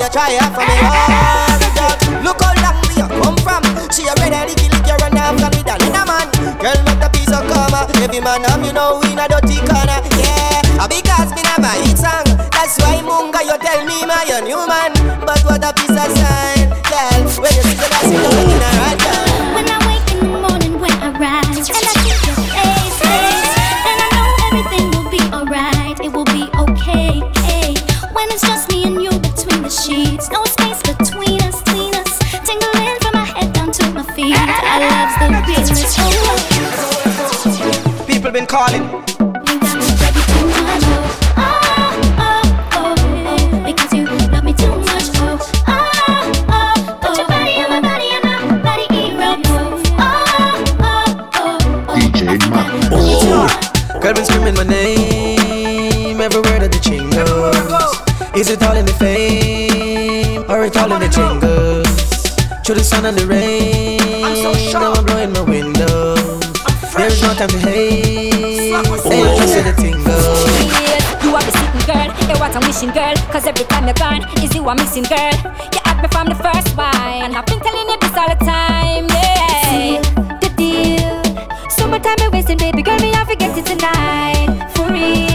you try it for me oh, hard, girl. Look how long we come from. See She already licky licky run off and we done in a man. Girl, make the piece of karma. Every man have you know in a dirty corner. Yeah, because me never hit song. That's why Munga you tell me my you new man. But what a piece of sign. calling. Girl been screaming my name everywhere that the chain goes. Is it all in the fame or it all in the jingles? Through the sun and the rain, I'm so now I'm blowing my window. There's no time to hate. Say you just the tingle. You are the sitting girl, you what I'm wishing girl. Cause every time you're gone, is you I'm missing girl. You had me from the first wine. And I've been telling you this all the time, yeah. Seal the deal. So Summertime you're wasting baby girl, me I forget it tonight. For real.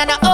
and I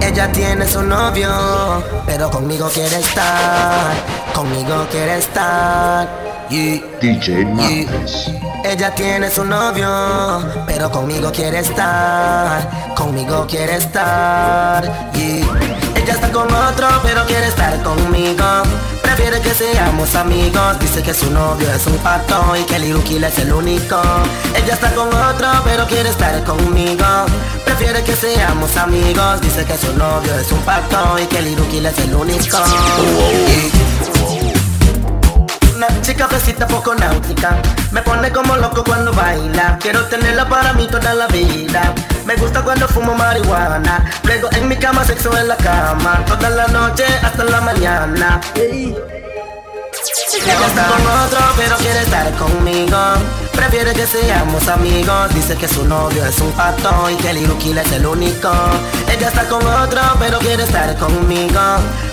Ella tiene su novio, pero conmigo quiere estar, conmigo quiere estar. Y DJ Madness. ella tiene su novio, pero conmigo quiere estar, conmigo quiere estar. Y ella está con otro, pero quiere estar conmigo. Prefiere que seamos amigos, dice que su novio es un pato y que Liru Kill es el único. Ella está con otro, pero quiere estar conmigo. Prefiere que seamos amigos, dice que su novio es un pato y que Liru Kill es el único. Una chica fresita poco náutica. Me pone como loco cuando baila. Quiero tenerla para mí toda la vida. Me gusta cuando fumo marihuana. Luego en mi cama, sexo en la cama. Toda la noche hasta la mañana ella está con otro, pero quiere estar conmigo. Prefiere que seamos amigos. Dice que su novio es un pato y que Liru Kill es el único. Ella está con otro, pero quiere estar conmigo.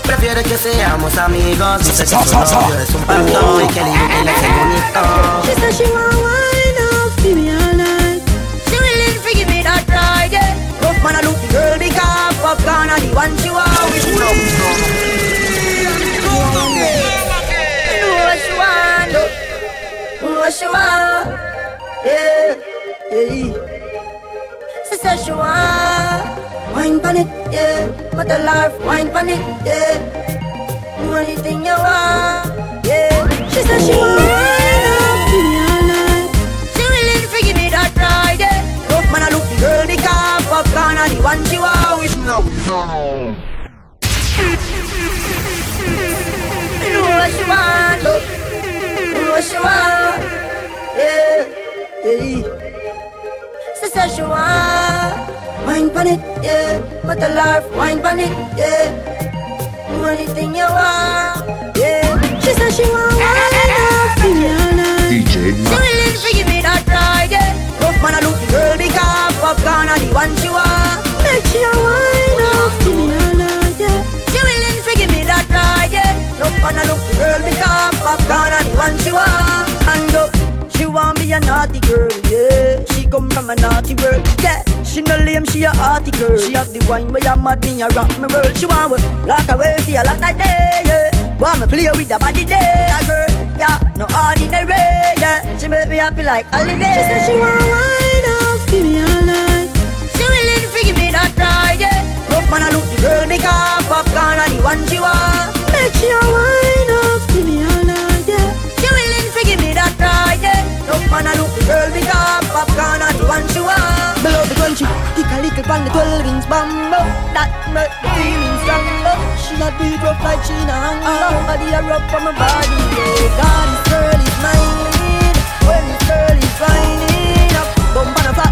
Prefiere que seamos amigos. Dice que su novio es un pato y que Liru Kill es el único. She said she want wine up, give me all night. She willing to give me that ride, yeah. Rough man, I look the girl big up, popcorn, and the one she want. You She yeah, yeah. Want wine pon it, yeah. But the life wine pon it, yeah. Do anything you want, yeah. She said she want. She willing to give me that ride, yeah. Rough man, I look the girl the car, popcorn, and the one she yeah. But the life wine pon it, yeah. Do anything you want, yeah. She said she want wine up, give me. DJ She willing to give me that ride, yeah. Rough man, I look girl big up, popcorn, and the one she want. Make she a wine up, give me yeah. She willing to give me that ride, yeah. Rough man, I look girl big up, popcorn, and the one she want. And up, she want me a naughty girl, yeah. Come from a naughty world, yeah. She no lame, she a hearty girl. She have the wine where you mad me, a rock me world. She want me lock away for a lot of day, yeah. Want me play with the body day, a girl, yeah. No ordinary, yeah. She make me happy like holiday. She said she want wine up, give me all night. She willing to give me that ride, yeah. Rough man, I look the girl, the car, popcorn, and the one she want. Make she a wine up, man, I look girl, the car, popcorn, the one she want. Below the country, kick a little on the 12 inch bumbo. That make the feeling stronger. She not beat rough like she not hunger. Body a rough from my body, yeah. God, this girl is mine. When this girl is whining up, bump on a fat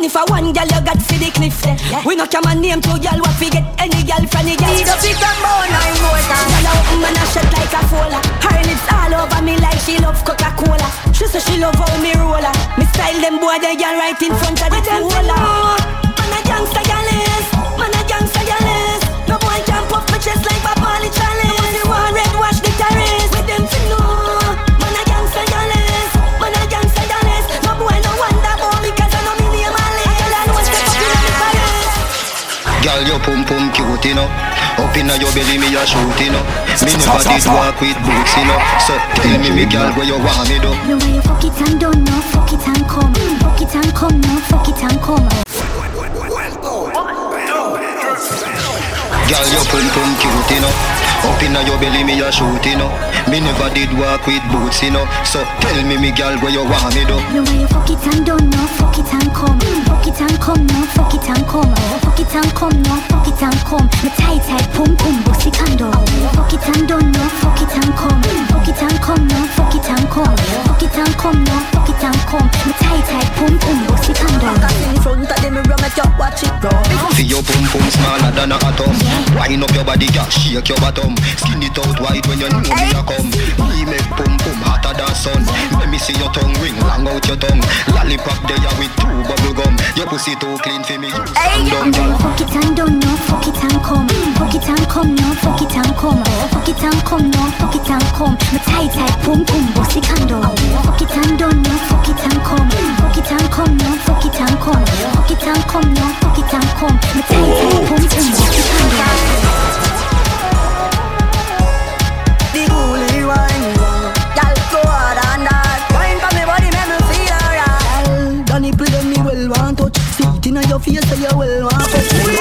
And if I one gyal you got see the cliff there. Yeah. We no come and name two gyal what fi get any gyal from the gyal. Need up it and bone nine more time. Gyal out man a shut like a fola. Her lips all over me like she love Coca Cola. She say she love how me roll her. Me style them boy they gyal right in front of the cola. Man a gangsta gyal is, man a gangsta gyal is. No boy can puff my chest like a poly chalice. You want red wash Girl, your pum pum cute, you know. Up inna your belly, me a shoot, you know. Me never did walk with boots, you know. So tell me, me girl, where you want me do? The way you fuck it and don't know, fuck it and come. Fuck it and come, no, fuck it and come. Girl, your pum pum cute, you know. Up inna your belly, me a shoot, you know. Me never did walk with boots, you know. So tell me, me girl, where you want me do? The way you fuck it and don't know, fuck it and come. Fuck it and come, no, fuck it and come. Fuck it and come, no, fuck it and come. Me tight tight pum pum bossy condo. Fuck it and don't know, fuck it and come. Fuck it and come, no, fuck it and come. Fuck it and come, no, fuck it and come. Me tight tight pum pum bossy condo. In front of the mirror, make you watch it roll. Feel your pum pum smaller than a atom. Wind up your body, girl, shake your bottom. Skin it out wide when you know me a come. Me make pum pum hotter than sun. Let me see your tongue ring, long out your tongue. Lollipop there with two bubble gum. Your pussy too clean for me. Use condom, girl. Fuck it and don't know, fuck it and come. Fuck it and come, no, fuck it and come. Fuck it and come, no, fuck it and come. Me tight tight pum pum bossy condo. Fuck it and don't know, fuck it and come. Fuck it and come, no, fuck it and come. Fuck it and come, no, fuck it and come. Me tight tight pum pum bossy condo. The face, so you well want touch.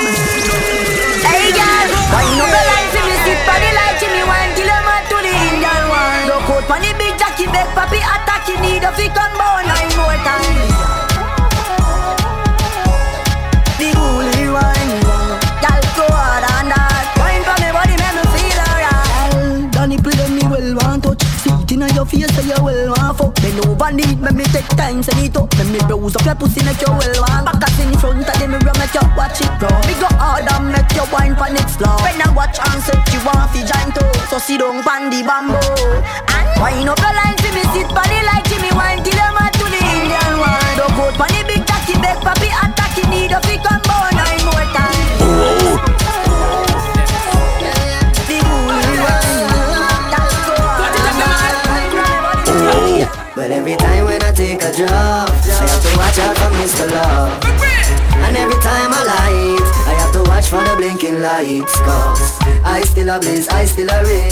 Over need me, me take time, send it up. Let me browse up your pussy, make you well want. Back us in front of the mirror, make you watch it grow. Me go hard and make you wine pon it slow. When I watch and set you want fi join too, so sit down pon the bamboo. And wine up your line, see me sit the light, see me wine till mad to the Indian one. Don't go pon the big cocky, beg papi attack, you need a fi come bone every time when I take a drop, I have to watch out for Mr. Love. And every time I light, I have to watch for the blinking lights Cause I still a blaze, I still a red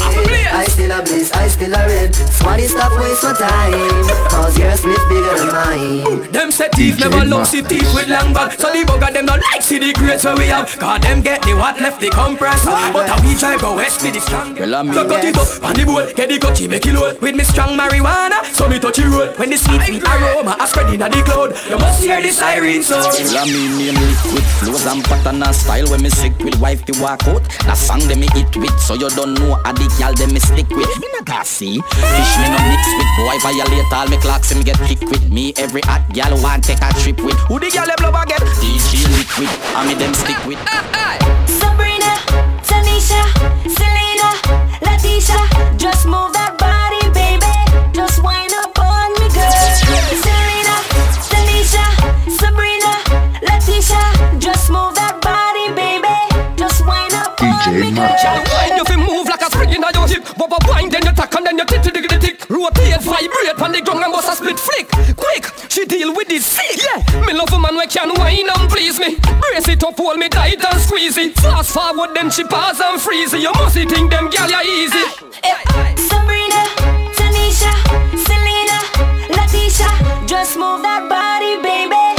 I still a blaze, I still a red Smarty stop waste my time. Cause your split bigger than mine. Them say thief never love see thief with long bag So the bugger them not like see the grades where we have. Cause them get the what left the compressor But how we try go west with the strong Well, I mean, So cut it up on the bowl Get the cutty make it load. With me strong marijuana So me touch it roll When the sweet sweet aroma a spread inna the cloud You must hear the siren sound. Well, I mean, name liquid flows and pattern and style. When me sick with wife to walk out. That song them me with, so you don't know a the girl them me stick with. Me not gassy, fish me no mix with. Boy violate all me clocks him get kick with. Me every hot girl want take a trip with. Who the girl them love get? DJ liquid, I me them stick with. Sabrina, up on girl. Shall wind you fi move like a spring inna your hip Bubba wind then you tack and then you tick tick tick Rotate, vibrate on the ground and bust a split flick. Quick, she deal with this sick. Yeah, me love a man we can whine and please me. Brace it up, hold me tight and squeeze it Fast forward then she pause and freeze it. You must think them gal ya easy. Sabrina, Tanisha, Selena, Letitia, just move that body, baby.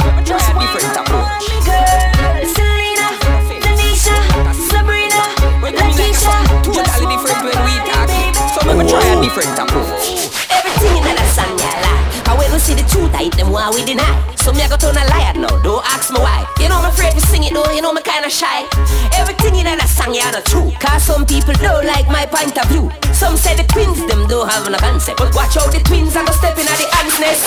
Different approach Everything in that song, yeah, lie. And when we see the truth, I them while we deny. So me I go turn a liar now, don't ask me why. You know I'm afraid to sing it though, you know me kinda shy. Everything in that song, yeah, not true. Cause some people don't like my point of view. Some say the twins, them don't have no concept. But watch out, the twins are gonna step in at the ants nest.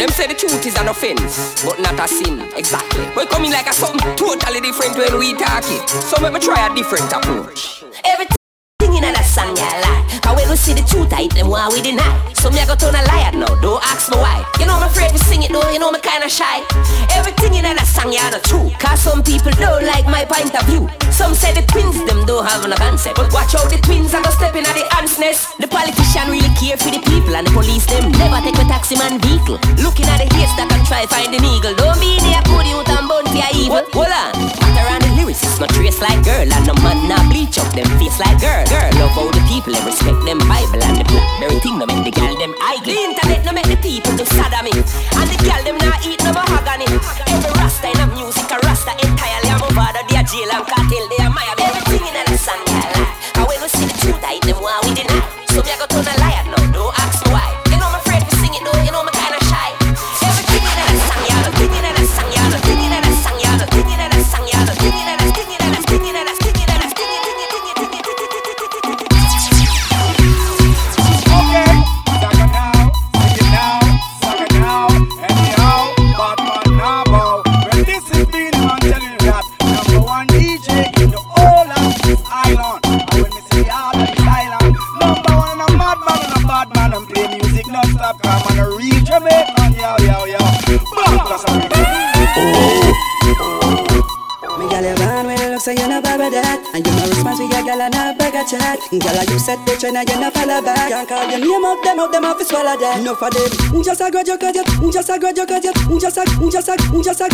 Them say the truth is an offense, but not a sin. Exactly. Come in like a something totally different when we talk it. So let me try a different approach. Everything in that song, yeah, lie. Cause when we see the truth, I eat them while we deny. So me I go turn a liar now, don't ask me why. You know I'm afraid to sing it though, you know me kinda shy. Everything in that song, yeah, not true. Cause some people don't like my point of view. Some say the twins, them don't have no concept. Eh. But watch out, the twins are gonna step in at the ants nest. The politician really care for the people and the police, them never take a taxi man vehicle. Looking at the haystack and try find an eagle. Don't be there, put you and for your evil. Hold on, around the lyrics, it's not trace like girl. And no man not bleach up them face like girl. Girl, love how the people they respect them Bible and the blackberry thing no make the girl them idle. The internet no make the people do sodomy, and the girl them not eat no mahogany. Every rasta in the music a rasta entirely. I'm over the jail and cartel they admire me. Everything in song yeah lie. And when we see the truth, I them while we deny. So me I go turn a liar a chat Gal you set the and you no follow back. Can't call your name up, them up, them up, swallow that. No for them, just a grudge you cause you? Just a grudge you cause you? Just a, just a, just a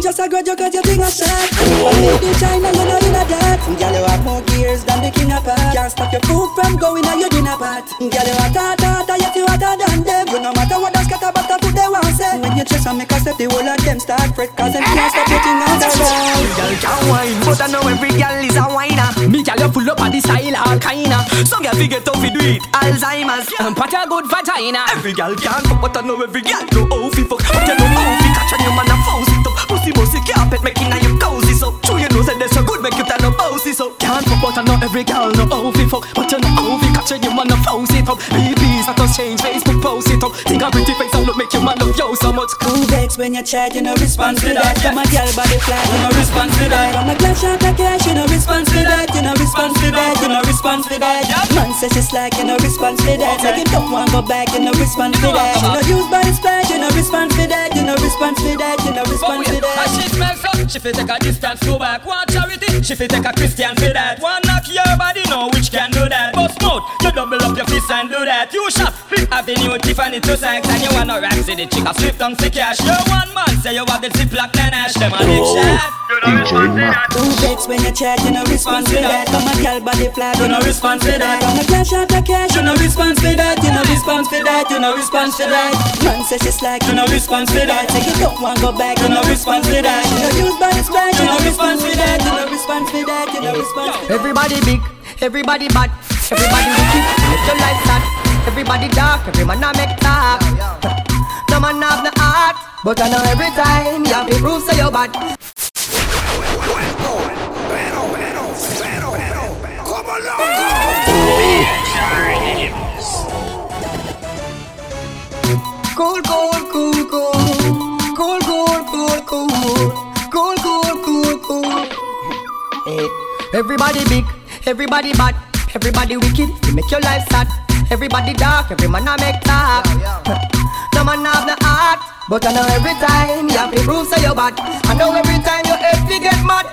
Just a grudge you cause you? Think I shot One made in China, you know you know that. Gal you have more gears than the king of pop Can't stop your food from going on your dinner pot. Gal you hot, hot, hot, you feel hotter than them. You no matter what that's got about the food they When you chase and make a step, the whole of them start fret Cause them can't stop putting on the road Girl can wine, but I know every girl is a whiner. Me girl you full up of the style all kinda. Some girl fi get off fi do it Alzheimer's. Um, but a good vagina. Every girl can fuck, but I know every girl know how fi fuck. But you know how fi catch on your man and force it up. Pussy bossy carpet making a you cozy so. True you know say that's so good make you turn up bossy so. Can't fuck, but I know every girl know how fi fuck. But you know how fi catch on your man and force it up. BB's not us change Facebook post it up. Think a pretty face and look make your man love you so much. Who vex when you chat, you no response to that From a girl body flat, you no response to that From a glass shot of cash, you no response to that You no response to that, you no response to that Man says it's like, you no response to that Like you don't want go back, you no response to that You no use body splash, you no response to that You no response to that, you no response to that she fi take a distance, go back. One charity, she fi take a Christian for that. Want knock your body, know which can do that. Bust mouth, you double up your fist and do that. You shot, flip a have the new Tiffany to sex and you wanna rap see the chick a swift on the cash. You one man say you have the ziplock Nanash, them a big shot. DJ Matt. Two vex when you chat, you no response to that. Come a girl body flat, you no response to that. Come a cash out the cash, you no response to that. You no response to that, you no response to that. Man says she's like, you no response to that. Say you don't want go back, you no response to that. You no use body splash, you no response to that. You no response to that, you no response. Everybody big, everybody bad, Everybody wicked, let your life start. Everybody dark, every man a make talk. No man have no heart, but I know every time you have to prove say so you bad. Come along, Cool, cool, cool, cool, cool, cool, cool, cool cool, cool, cool, cool. Hey. Everybody big, everybody bad, everybody wicked. You make your life sad. Everybody dark, every man a make talk. No man have the heart, but I know every time you have to prove say you bad. I know every time you have to get mad.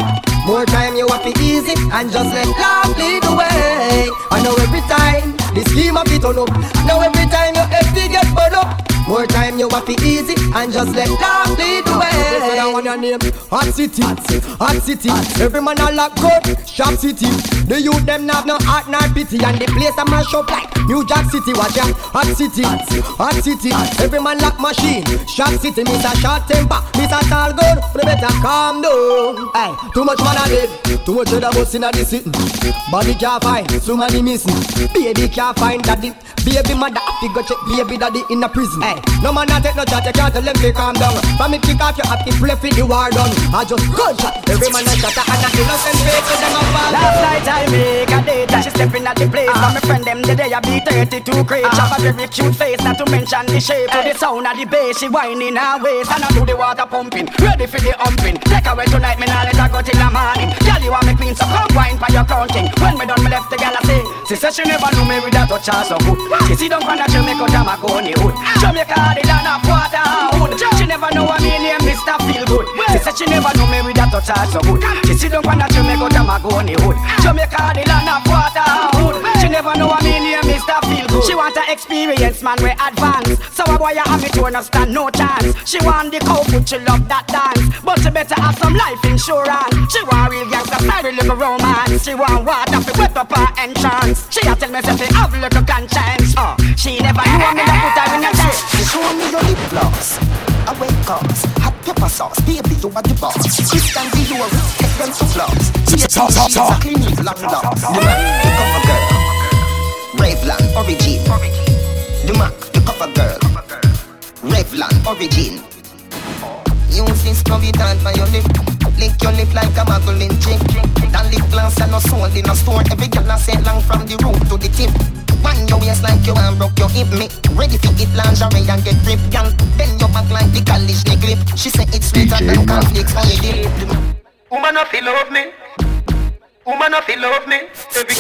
More time you have to easy and just let love lead the way. I know every time the scheme of it turn up. I know every time you have to get burn up. More time you have to easy and just let love lead the way. Say that one your name, Hot City, Hot City. Every man a lock good, Sharp City. The youth them have no heart nor pity, and the place a mash up like New Jack City. Watch ya, Hot City, Hot City. Every man lock machine, Sharp City. A short temper, a tall gun. You better calm down. Hey, too much man a dead, too much other bus inna the city. Body can't find, so many missing. Baby can't find daddy. Baby mother happy go check baby daddy in a prison. Hey, no man a take no chat, you can't tell them to calm down. From me kick off your happy play for the war done. I just gunshot. Every man a shot and a innocent to them a fall. Last night I make a date and she stepping at the place. And my friend them the day I be 32 crate. Have a very cute face, not to mention the shape. To the sound of the bass, she whining her waist and I do the water pumping. Ready for the humping. Take away tonight, me nah let her go till the morning. Girl, you want me queen, so come wine for your crown king. When me done, me left the girl a sing. She said she never knew me with a touch so good. She see down from the Jamaica, Jamaica on hood. Jamaica, the land of Waterhood. She never know what me name, Mr. Feel Good. She said she never knew me with a touch so good. She see down from the Jamaica, Jamaica on hood. Jamaica, the land of Waterhood. She never know what me name, Mr. Feel Good. She want to experience, man, we advance. So a boy, have it to understand, no chance. She want the cow food, she love that dance. But she better have some life insurance. She want real gangster style, real little romance. She want water to wet up her entrance. She a tell me say she have little conscience. Uh, she never knew me to put her in a dance. She show me your lip gloss. I wake cause hot pepper sauce, baby, you are the boss. Christian Dior, take them to floss. She a exactly long locks. The man, the cover girl. Revlon, origin. The Mac, the cover girl. Revlon, origin. Use this cover down for your lip. Lick your lip like a muggling chick. That lip gloss and no sold in a store. Every girl I say long from the root to the tip. Wind your waist like you want broke your hip me Ready to get lingerie and get ripped Girl, bend your back like the college they grip She say it's sweeter DJ than Matt. cornflakes on the dip Woman, if you love me. Woman, if you love me. Every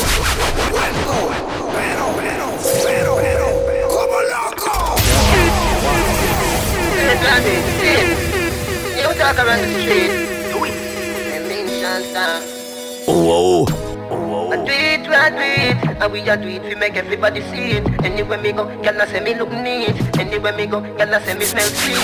You talk around the street. Do it. Then. I do it, I and we a do it, we make everybody see it. Anywhere me go, gyal a say me look neat. Anywhere me go, gyal a say me smell sweet.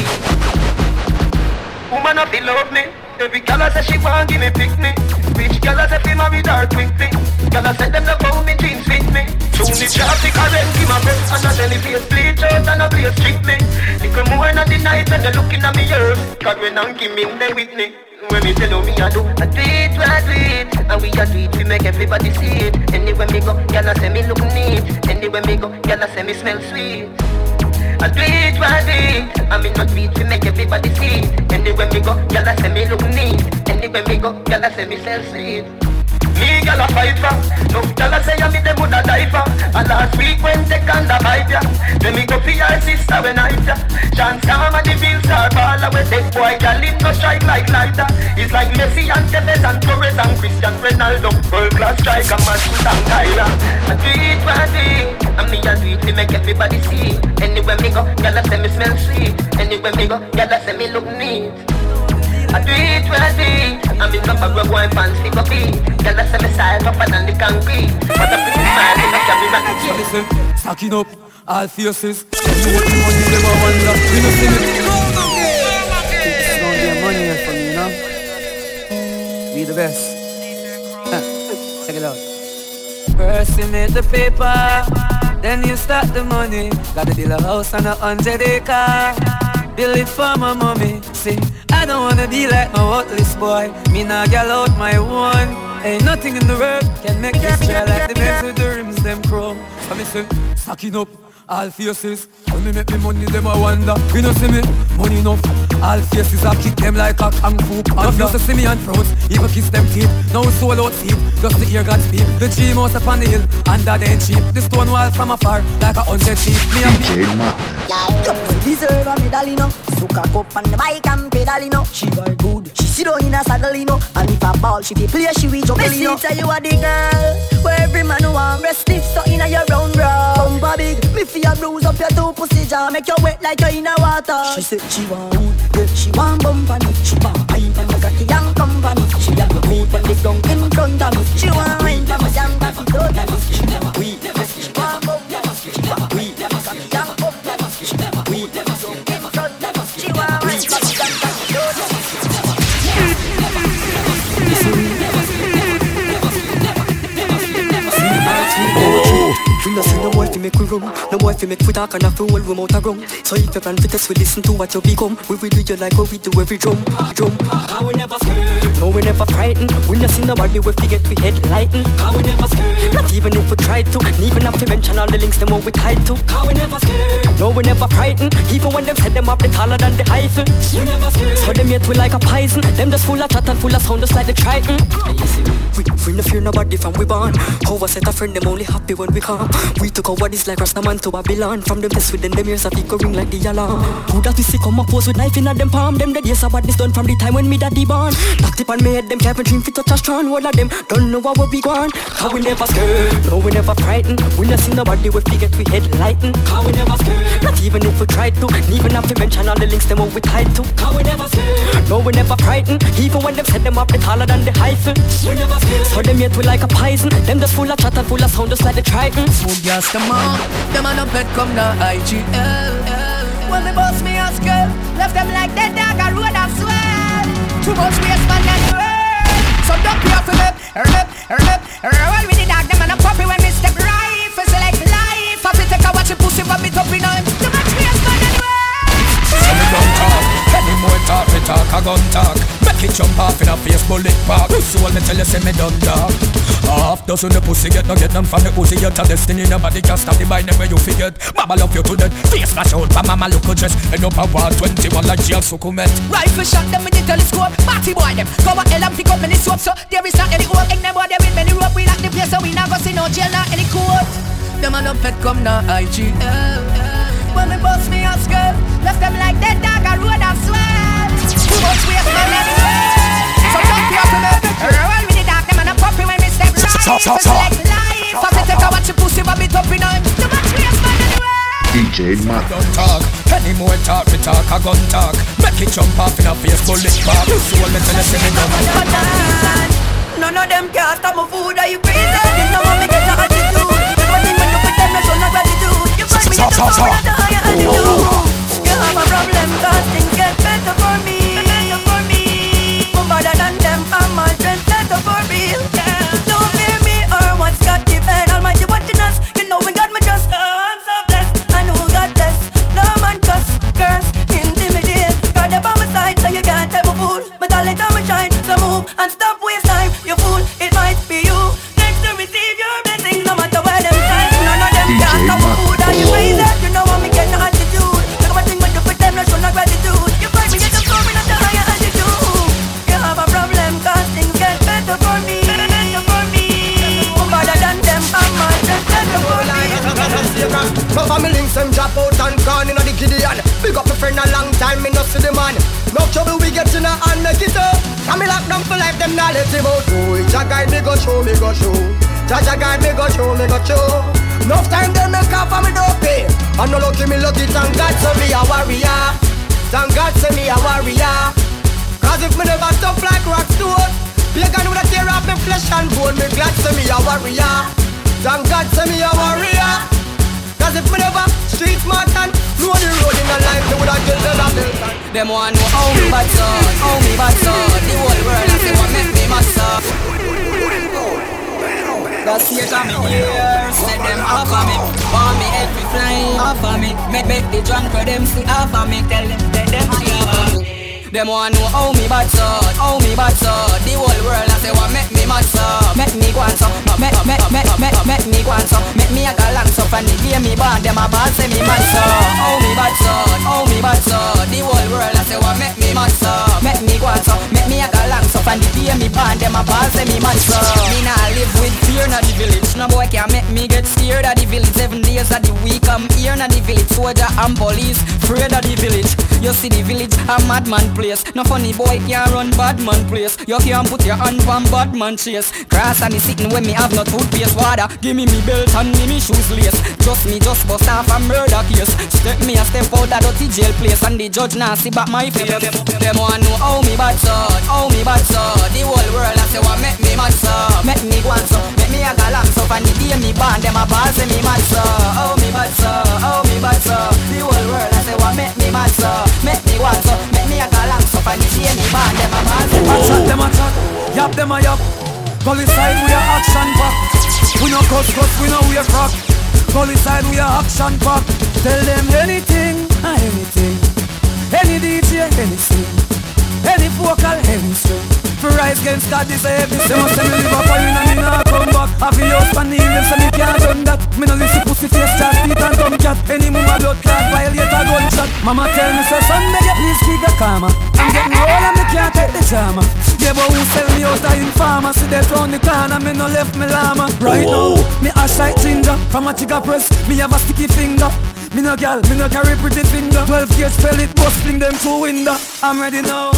woman, if you love me. Every girl a say she want give me pick me. Rich girl a say fi marry her quickly. Girl a say them love how me jeans fit me. Tune the traffic current give my breath and I tell the face bleach out and I play strictly. Little more than the night when they looking at me earth. God when I'm giving them with me. When me tell me I do, I do it, I do it, and we a do it, we make everybody see it. Anywhere me go, gyal a say me look neat. Anywhere me go, gyal a say me smell sweet. I do it, I do it, and me not it, we make everybody see it. Anywhere me go, gyal a say me look neat. Anywhere me go, gyal a say me smell sweet. Me gyal a fight for. No gyal a say I me them woulda die for. And last week when they can't bite ya, then me go for your sister when I ya. Chance come and the bills are fall away. That boy gyal it no strike like lighter. It's like Messi and Tevez and Torres and Cristiano Ronaldo. World class striker, Matthews and Tyler. I do it, I do it, and me a do it, we make everybody see. Anywhere me go, gyal a say me smell sweet. Anywhere me go, gyal a say me look neat. I do it, I do it, and it. Gyal say me style the concrete. But I back. Listen, stacking up. all. Tell me what the money a wonder. You know see me. It's be money for me, you know. Be the best. Check it out. First you make the paper, then you start the money. Build a house on a hundred acre. Build it for my mommy. See, I don't wanna be like my worthless boy. Me nah gal out my one. Ain't nothing in the world can make this try like the men with the rims them chrome. So me say, stacking up all faces. When me make me money, them a wonder. You know see me, money enough. All faces I kick them like a kung fu panda. Just to see me and froze, even kiss them teeth. Now soul out deep, just to hear God speak. The tree mouse up on the hill, under the cheap. The stone wall from afar, like a hundred feet. Me and DJ Madness. You deserve a medal, you know. Suck a cup on the bike and pedal, you know. She very good. She sit down in a saddle, you know. And if a ball she be play, she will juggle, you know. tell you a the girl where every man want rest it so in a your round round. Bumper big, me feel bruise up your two pussy jaw, make you wet like you in a water. She said she want wood, yeah, she want bumper me. She want pine from the cocky young company. She have the meat on the ground in front of me. She want wine from a young cocky me. She never weed, she want bumper, she want weed, cocky young company. She never weed, so in front of me. Fi make we run No boy fi make we talk and a fool we mouth a run So if you plan fi test we listen to what you become We will do you like what we do every drum Drum. How we never scared No we never frightened. We no see nobody we fi get we head lighten How we never scared Not even if we try to. And even have to mention all the links them what we tied to. How we never scared No we never frightened. Even when them set them up they taller than the hyphen. We never scared So them yet we like a poison. Them just full of chat and full of sound just like the triton. We, we no fear nobody from we born. How I set a friend? Them only happy when we come. We took our bodies like Rastaman to Babylon? From them test within them ears a pick ring like the alarm. Who that we see come up pose with knife in a them palm? Them the days of badness done from the time when me daddy born. Knocked up on me head them dream fit touch a strong All of them. Don't know what we gone. How we never scared. No we never frightened. We no see nobody we forget we head lighten How we never scared. Not even if we tried to. Even have to mention all the links them we tied to. How we never scared. No we never frightened. Even when them set them up they taller than the hyphen. We never scared. So them yet we like a poison Them just full of chatter, full of sound just like the triton Smooth gas come on, them a no pet come na IGL. When me boss me ask girl, left them like dead dog a road and swell. Too much waste man and world. So don't be afraid of rip, rip, roll with the dog. Them a no puppy when me step right. Feel like life. I feel take a watch a pussy but me top in on. Too much waste man and world. So me don't talk, any more talk, me talk a gun talk. Make jump off in a face bullet park. So when me tell you say me done dog. Half dozen the pussy get no get none from the pussy a destiny nobody can stop the mind them where you forget Mama love you to death Face flash out but mama look dress End up a war 21 like jail succumbent. Rifle shot them with the telescope Party boy them. A hell and pick up many soap So there is not any old Egg boy them with many rope We lock the place so we not go see no jail Not any court. Them a no pet come na IGL When me boss me ask girl Left them like dead dog a road and swell Don't a I a a but in man DJ talk Any more talk talk a gun talk Make it jump off in a face when me tell you say me None of them can stop my food, are you crazy? You me get the attitude thing when you put them, show no gratitude You find me at the a higher attitude You have a problem, cause things get Better for me Better than them, I'm all trend better for real. Yeah. Don't fear me or what's got the bed Almighty watching us, you know we got me just Oh, I'm so blessed, I know God bless. No man cuss, curse, intimidate God up on my side, so you can't tell me fool. But all the time I shine, so move and stop them drop out and gone inna the Gideon. Big up a friend a long time, me no see the man. No trouble we get in a hand, make it up. And me lock down for life, them not let him out. Oh, Jah guide me go show, me go show Jah guide me go show, me go show Enough time they make up for me pay And no lucky me lucky, thank God say me a warrior. Thank God say me a warrior. Cause if me never tough like rock stone Pagan would tear off me flesh and bone Me glad say me a warrior. Thank God say me a warrior. As if me never street smart and know the road in a life. They would have killed them and Them one know how me bad son, how me bad son. The whole world I say what make me mad son. That's here come me here, set them off of me Want me be flying off of me Make, make the drunk for them see off of me Tell them, tell them see off them want know how me bad so, how me bad so. The whole world I say what make me mad so, make me go on so, make make make make make me go on so, make me a galang so. From the game me born, them a bad say me mad so, how me bad so, how me bad so. The whole world I say what make me mad so, make me go on so, make me a galang so. From the game me born, them a bad say me mad so. Me nah live with fear na the village, no boy can make me get scared of the village. Seven days of the week I'm here na the village, soldier and police afraid of the village. You see the village a madman place. No funny boy can't run bad man place. You can't put your hand on bad man chase. Grass and me sitting when me have no toothpaste water. Give me me belt and me me shoes lace. Just me just bust off a murder case. Step me a step out a dirty jail place and the judge now see back my face. Them want know how me bad so, how me bad yap them a yap. Gully side we a action pack. We no cuss cuss, we no wear crap. Gully side we a action pack. Tell them anything, anything. Any DJ, anything. Any vocal, any string. For rise against God, this heavy. They must say me live up and me nah come back. Have the house for kneel, them say me can't done that. Me no listen pussy face, chat, teeth and dumb cat. Any mama blood clot, violate a gunshot. Mama tell me say Sunday, you please keep the karma. I'm getting old and me can't take the drama. Yeah, but who sell me out of informer? See that round the corner, me no left me llama. Right now, me ash like ginger. From a chica press, me have a sticky finger. Me no gal, me no carry pretty finger. 12 gauge spell it, bust fling them through window. I'm ready now.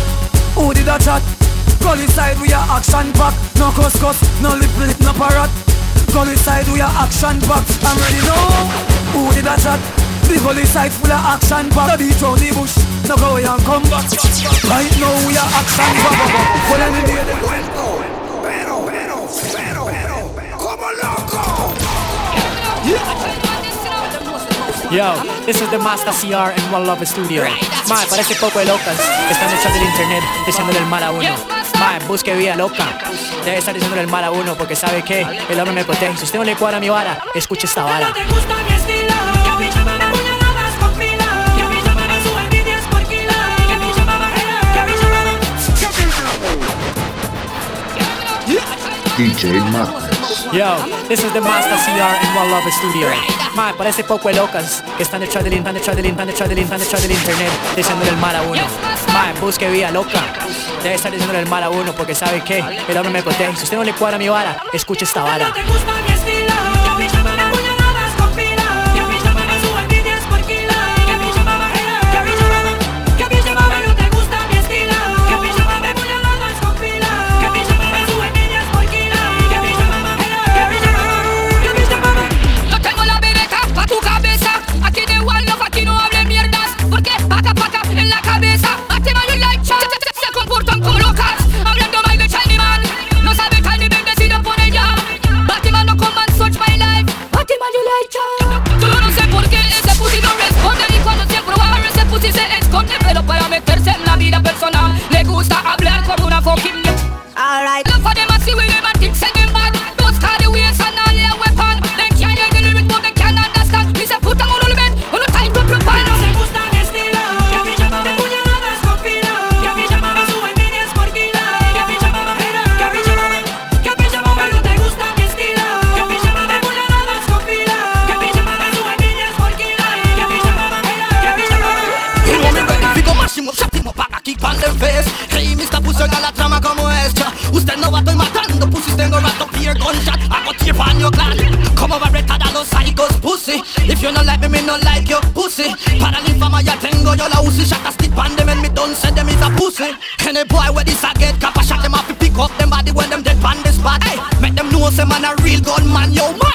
Who did that chat? Gully side we are action pack No cuss cuss, no lip lip, no parrot Gully side we are action pack I'm ready now Who did that chat? The gully side full of action pack No beat round the bush, no go away and come back Right now we are action pack Well any day Pero, pero, pero, pero, como loco. Yo, this is the Master CR en One Love Studio. Mae, parece poco de locas. Están echando el internet diciéndole el mal a uno. Mae, busque vida loca. Debe estar diciéndole el mal a uno porque sabe que el hombre me protege. Si usted no le cuadra mi vara, escuche esta vara. DJ Madness. Yo, this is the Master CR en One Love Studio. Mae, parece poco de locas que están detrás del, están detrás del, están detrás del, están detrás del internet diciéndole el mal a uno. Mae, busque vida loca. Debe estar diciéndole el mal a uno porque sabe que el hombre me protege. Si usted no le cuadra mi vara, escuche esta vara. Del face Hey, Mr. Pussy, oiga la trama como esta. Usted no va, estoy matando pussy Tengo rato fear gunshot Hago tear pan your clan Como va retada a los psychos pussy. If you no like me, me no like your pussy. Para la infama ya tengo yo la UCI Shot a stick pan them and me don't say them is a pussy Any boy where this a get cap I shot them to pick up them body when them dead pan the spot. Hey, make them know say man a real gunman Yo, master,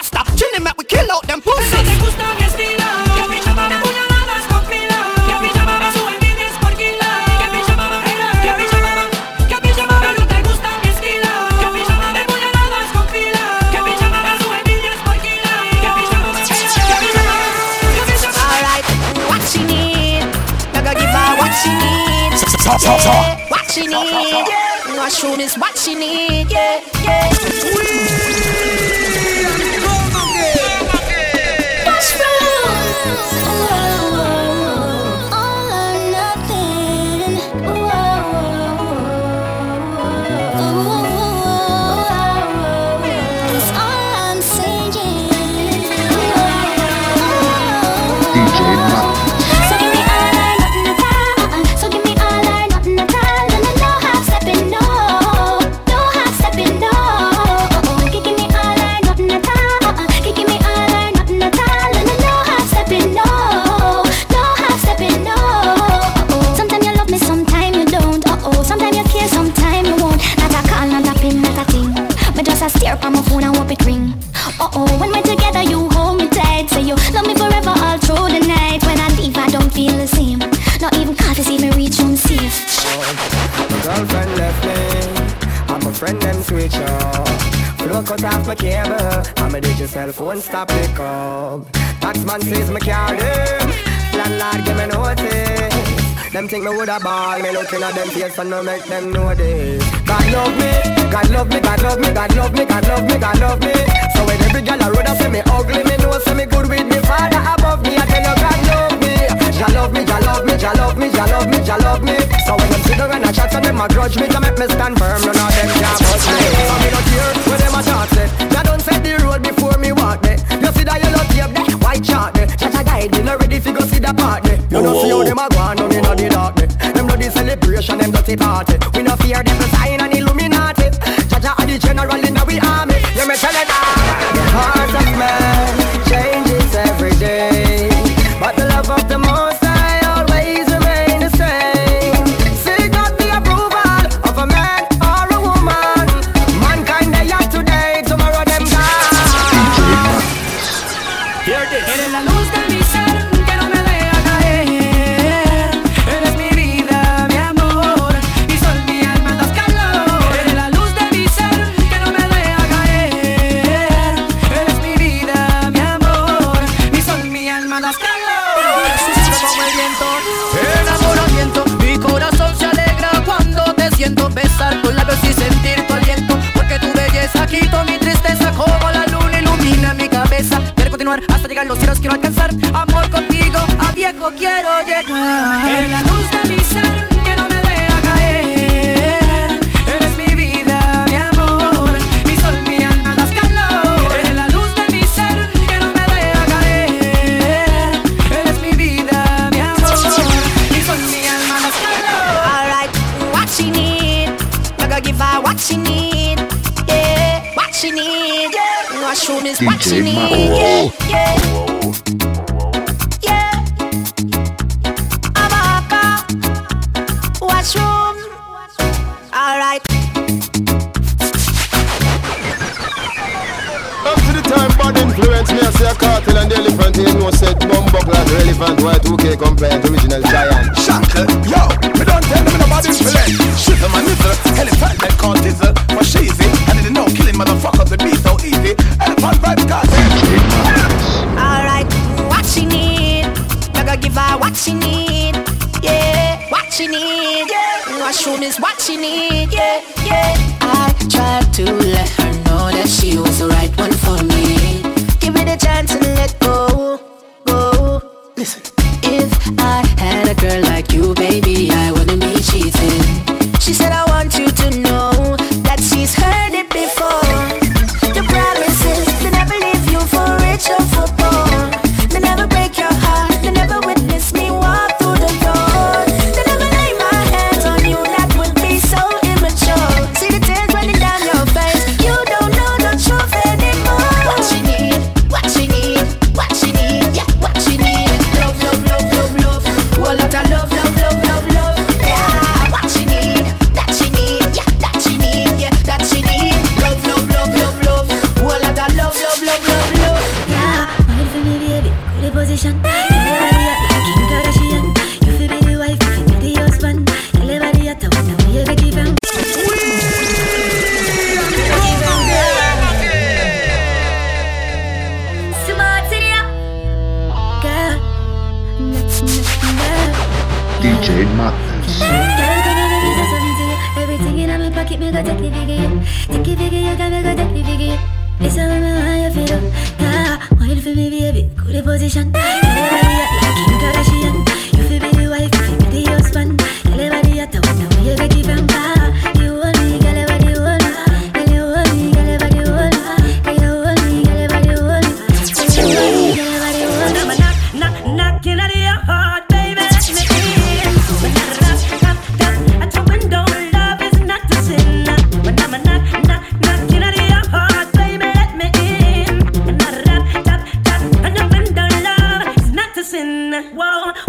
what she need. Yeah, mushroom is what she need. Yeah, yeah. Ring. Uh-oh. When we're together, you hold me tight. Say you love me forever all through the night. When I leave, I don't feel the same. Not even call see me reach home safe. My girlfriend left me. I'm a friend them switch up. Flow cut off my cable. I'm a digital phone stop pick up. Taxman says me live. Landlord give me notice. Them think me woulda ball. Me looking at them face and no make them know this. God love me, God love me, God love me, God love me, God love me, God love me. So when every girl a road a say me ugly, me know say me good with me father above me. I tell you God love me, Jah love me, Jah love me, Jah love me, Jah love me, Jah love me. So when them sit down and a chat, so them a grudge me to make me stand firm. None of them can touch me. So me not care where them a talk say. Jah don't set the road before me walk there. You see that yellow tape there, white chart there. Jah Jah guide me, not ready fi go see the part there. You know see how them a go on down inna the dark there. Them the celebration, them dirty party. We no fear them sign and Illuminati. The general inna we army. You me tell it that the heart of man A viejo quiero llegar. Eres la luz de mi ser que no me deja caer. Eres mi vida, mi amor, mi sol, mi alma, das calor. Eres la luz de mi ser que no me deja caer. Eres mi vida, mi amor, mi sol, mi alma, das calor. Alright, what she need? I gotta give her what she need. Yeah, what she need. Yeah, mushroom is what she need. Yeah, yeah.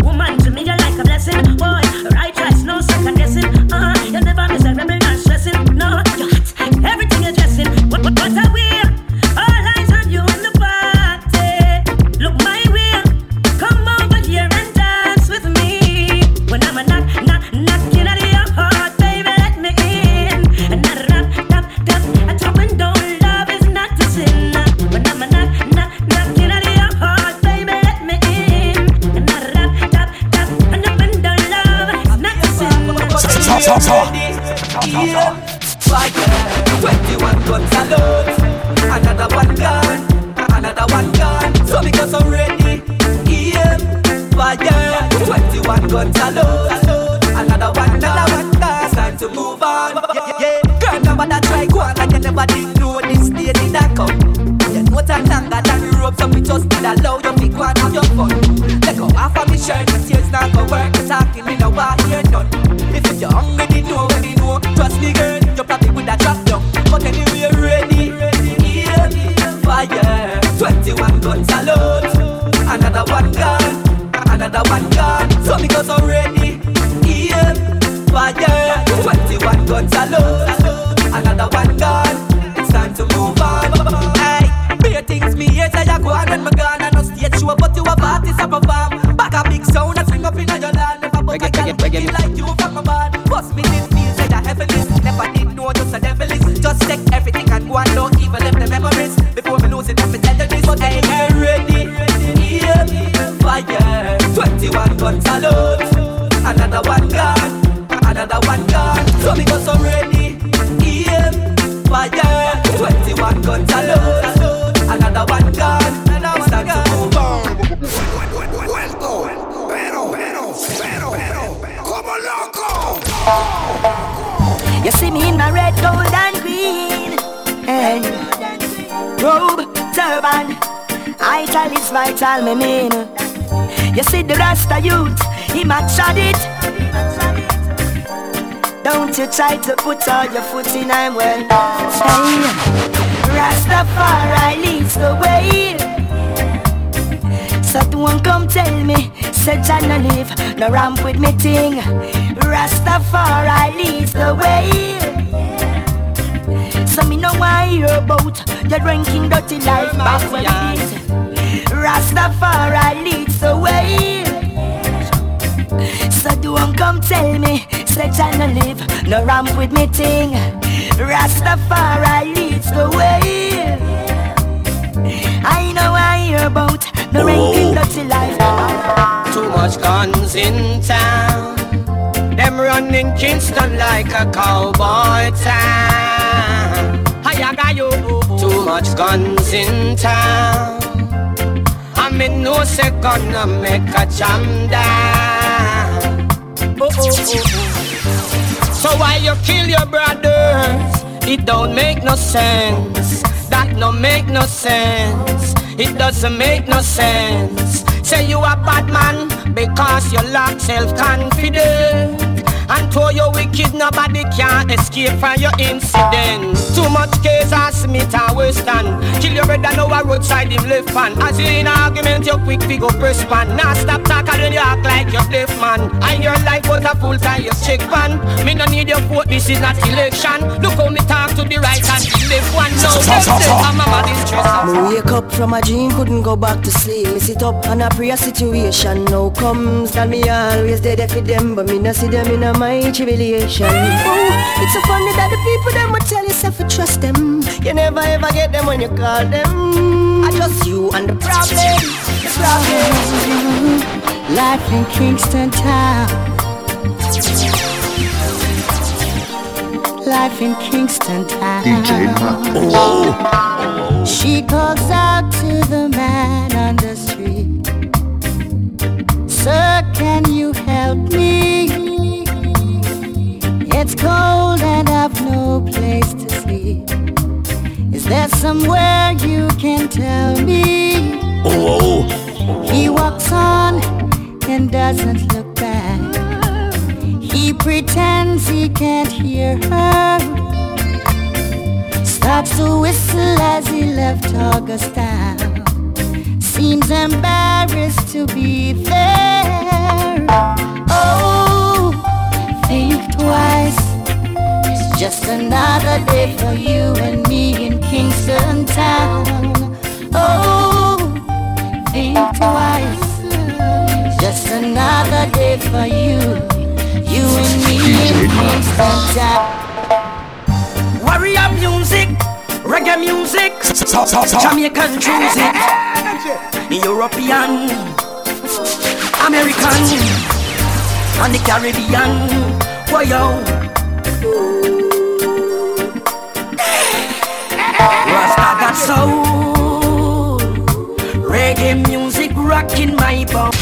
Woman, to me you're like a blessing. Boy, right choice, no second guessing. Uh, you never miss a rebel, Just take everything and go and don't Ital is vital, me mean. You see the Rasta youth, he match at it. Don't you try to put all your foot in, I'm well. Hey. Rastafari leads the way. So don't come tell me, say no live, no ramp with me thing. Rastafari leads the way. So me no want hear about your drinking dirty life back when it is. Rastafari leads the way. So don't come tell me, say Jah no live, no ramp with me thing. Rastafari leads the way. I know I hear about the ranking dirty life. Too much guns in town. Them running Kingston like a cowboy town. Too much guns in town. Mean no second to make a jam down. Oh, oh, oh, oh. So why you kill your brothers? It don't make no sense. That no make no sense. It doesn't make no sense. Say you a bad man because you lack self-confidence. And to your wicked, nobody can escape from your incident. Too much case and Smith and Wesson. Kill your brother now a roadside him left fan. As you in argument, you quick figure press pan. Now stop talking when you act like you're deaf man. And your life was a full time you check pan. Me no need your vote, this is not election. Look how me talk to the right and the left one. Now them say I'm a bad stress. Me wake up from a dream, couldn't go back to sleep. Me sit up and I pray a situation now comes. And me always there for them, but me no see them in a my tribulation. Oh, it's so funny that the people them will tell yourself to trust them. You never ever get them when you call them. I trust you and the problem. The problem. Life in Kingston Town. life in Kingston town. DJ Marcus. Oh. She calls out to the man on the street. Sir, can you help me? It's cold and I've no place to sleep. Is there somewhere you can tell me? Oh, oh, oh, He walks on and doesn't look back. He pretends he can't hear her. Starts to whistle as he left Augustine. Seems embarrassed to be there. Oh, think twice. It's just another day for you and me in Kingston Town. Oh, think twice. Just another day for you, you and me in Kingston Town. Warrior music, reggae music, Jamaican music, European, American, and the Caribbean. Why yo? Rasta got soul, reggae music rocking my bones.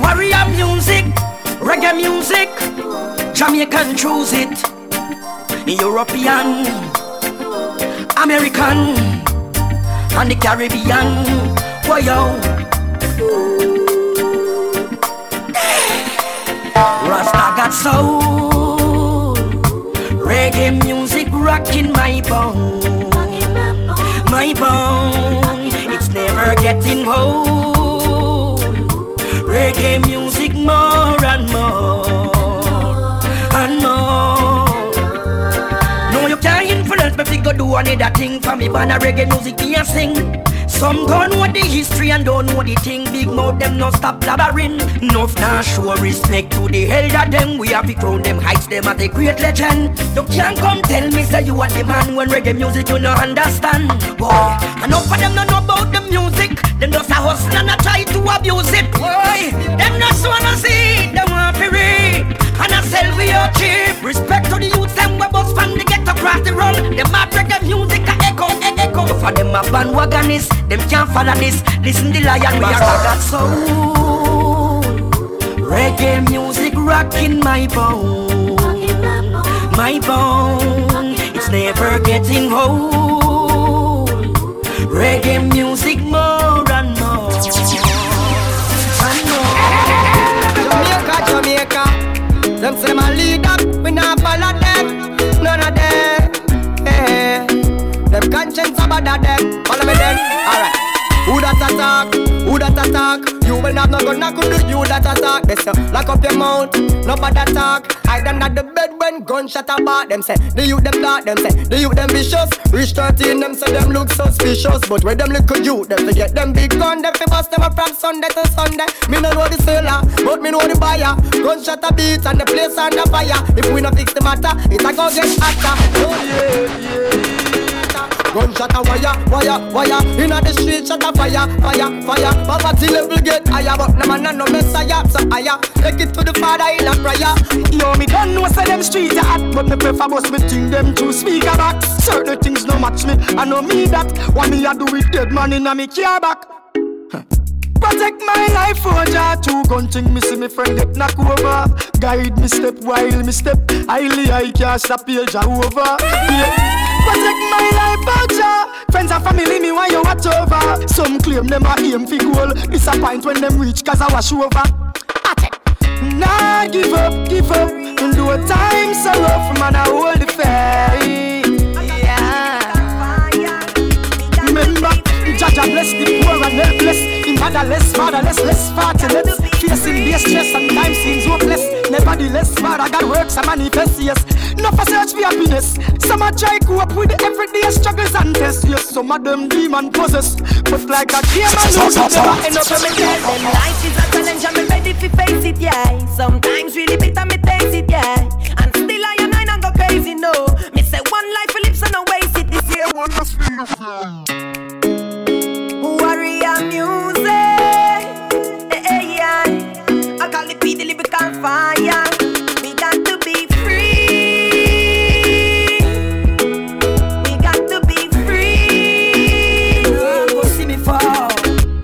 Warrior music, reggae music, Jamaican choose it, European, American, and the Caribbean. Why yo? Rasta got soul, reggae music rocking my bone, my bone. It's never getting old. Reggae music more and more and more. To go do another thing for me. Ban a reggae music me a sing. Some don't know the history and don't know the thing. Big mouth them no stop blabbering. Enough now show respect to the elder them. We have to crown them heights them as a great legend. You can't come tell me say you are the man when reggae music you no understand. Boy, enough of them no know about the music. Them just a hustle and a try to abuse it. Boy, them just wanna see. Them want to read and a sell we are cheap. Respect to the youth them we bust from the get across the road. Them a reggae music a echo, e- echo. For them a bandwagonist, them can't follow this. Listen the lion we are got soul. Reggae music rocking my bone, my bone. It's never getting old. Reggae music more and more. And more. Jamaica, Jamaica. Them say them a lead up, about them. Follow me then. Alright. Who that attack? Who that attack? You will have no gun, I could do you that attack. They say, lock up your mouth, nobody attack. I done at the bed when gunshot about them say, the youth them dark, them say, the youth them vicious. Reach 13, them say them look suspicious. But where them little youth, them forget them big gun, them fi bust them up from Sunday to Sunday. Me no know the seller, but me know the buyer. Gunshot a beat and the place on the fire. If we no fix the matter, it a go get hotter. Oh yeah, yeah. Gunshot a wire, wire, wire. Inna the street shot a fire, fire, fire. Poverty level get higher But no man no messiah So higher Take it to the father in a prayer. Yo, me don't know say them streets are hot But me prefer bust me thing them to speaker box. Certain things no match me, I know me that. What me a do with dead man inna me car back. Protect my life, oh Jah Two gun thing, me see me friend get knock over Guide me step while me step. Highly I can't stop here, Jah over yeah. Protect my life, oh Jah Friends and family, me want you watch over. Some claim them a aim for goal. Disappoint when them reach cause I wash over. Nah, give up, give up. A time so rough, man, I hold the faith. Remember, Jah Jah bless the poor and helpless In motherless, fatherless, less fatherless. Facing their stress and time seems hopeless. Nevertheless, Father God works and manifests, yes. No for search for happiness. Some a try cope with everyday struggles and tests Yes, some of them demon possess But like a game and lose, never end up me. Tell them life is a challenge me ready to face it, yeah. Sometimes really bitter me taste it, yeah. And still I am nine and go crazy, no. Me say one life for lips and I waste it. This year Maria music. Hey, hey, yeah. I call it P the lyrical fire. We got to be free. We got to be free. Girl, go see me fall.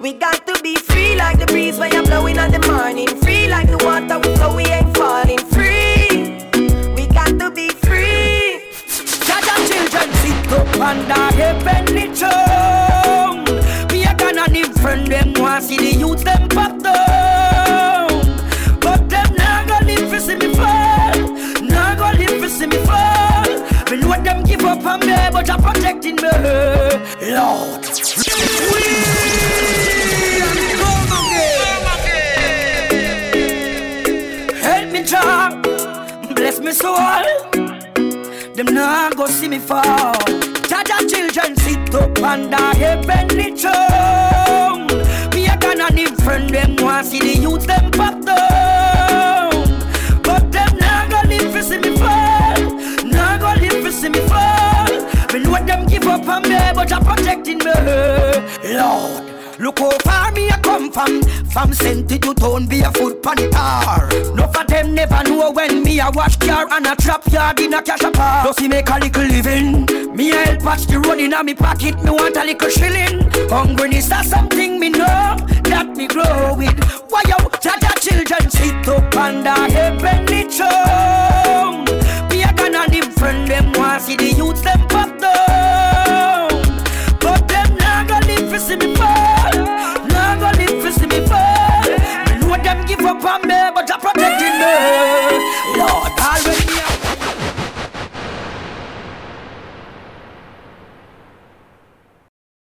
We got to be free like the breeze when you're blowing in the morning. Free like the water. no cash up Just he make a little living. Me a help patch the road inna me pocket. Me want a little shilling. Hungry is something me know That me grow with. Why yo, Jah Jah children sit up And under heavenly throne. Me a gonna them friend them Want see the youth them